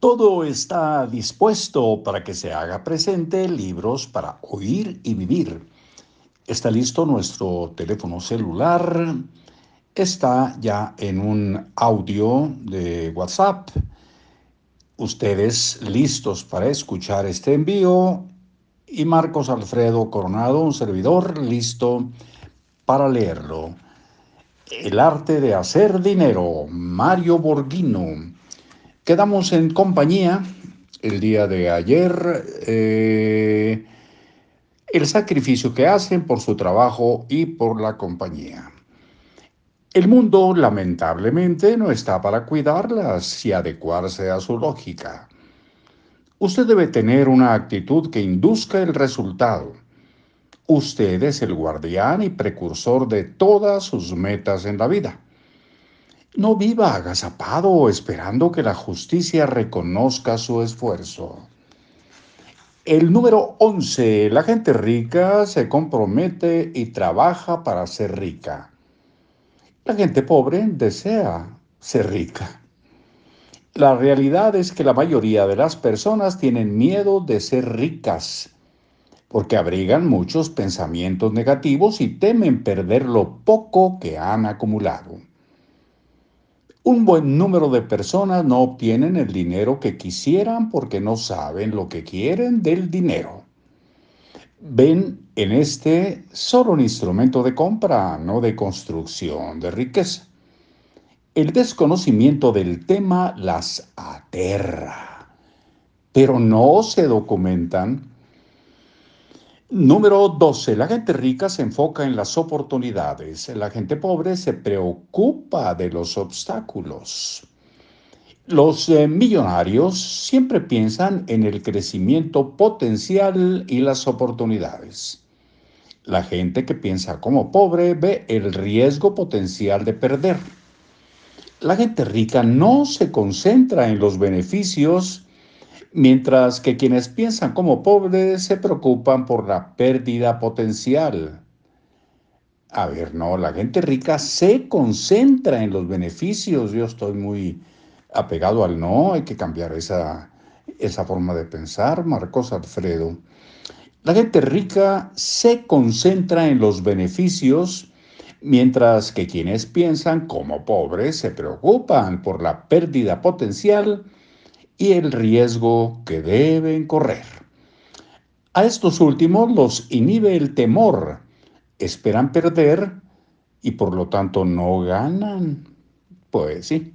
Todo está dispuesto para que se haga presente libros para oír y vivir. Está listo nuestro teléfono celular. Está ya en un audio de WhatsApp. Ustedes listos para escuchar este envío. Y Marcos Alfredo Coronado, un servidor, listo para leerlo. El arte de hacer dinero, Mario Borghino. Quedamos en compañía el día de ayer. Eh, el sacrificio que hacen por su trabajo y por la compañía. El mundo, lamentablemente, no está para cuidarlas y adecuarse a su lógica. Usted debe tener una actitud que induzca el resultado. Usted es el guardián y precursor de todas sus metas en la vida. No viva agazapado esperando que la justicia reconozca su esfuerzo. El número 11. La gente rica se compromete y trabaja para ser rica. La gente pobre desea ser rica. La realidad es que la mayoría de las personas tienen miedo de ser ricas porque abrigan muchos pensamientos negativos y temen perder lo poco que han acumulado. Un buen número de personas no obtienen el dinero que quisieran porque no saben lo que quieren del dinero. Ven en este solo un instrumento de compra, no de construcción de riqueza. El desconocimiento del tema las aterra, pero no se documentan Número 12. La gente rica se enfoca en las oportunidades. La gente pobre se preocupa de los obstáculos. Los eh, millonarios siempre piensan en el crecimiento potencial y las oportunidades. La gente que piensa como pobre ve el riesgo potencial de perder. La gente rica no se concentra en los beneficios mientras que quienes piensan como pobres se preocupan por la pérdida potencial. A ver, no, la gente rica se concentra en los beneficios. Yo estoy muy apegado al no, hay que cambiar esa, esa forma de pensar, Marcos Alfredo. La gente rica se concentra en los beneficios, mientras que quienes piensan como pobres se preocupan por la pérdida potencial y el riesgo que deben correr. A estos últimos los inhibe el temor, esperan perder y por lo tanto no ganan. Pues sí.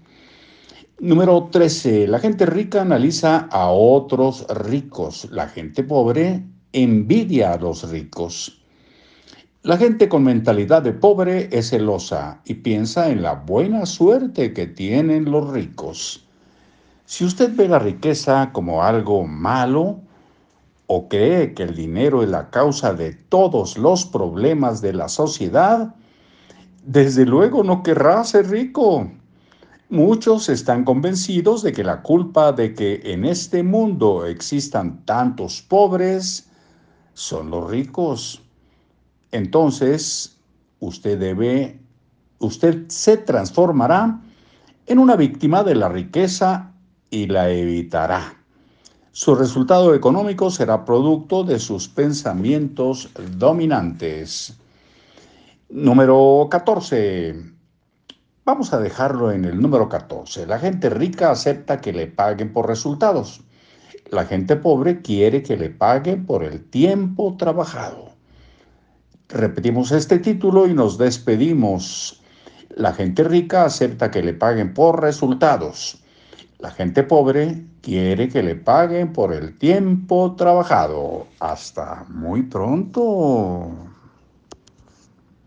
Número 13. La gente rica analiza a otros ricos. La gente pobre envidia a los ricos. La gente con mentalidad de pobre es celosa y piensa en la buena suerte que tienen los ricos. Si usted ve la riqueza como algo malo o cree que el dinero es la causa de todos los problemas de la sociedad, desde luego no querrá ser rico. Muchos están convencidos de que la culpa de que en este mundo existan tantos pobres son los ricos. Entonces, usted debe, usted se transformará en una víctima de la riqueza y la evitará. Su resultado económico será producto de sus pensamientos dominantes. Número 14. Vamos a dejarlo en el número 14. La gente rica acepta que le paguen por resultados. La gente pobre quiere que le paguen por el tiempo trabajado. Repetimos este título y nos despedimos. La gente rica acepta que le paguen por resultados. La gente pobre quiere que le paguen por el tiempo trabajado. Hasta muy pronto.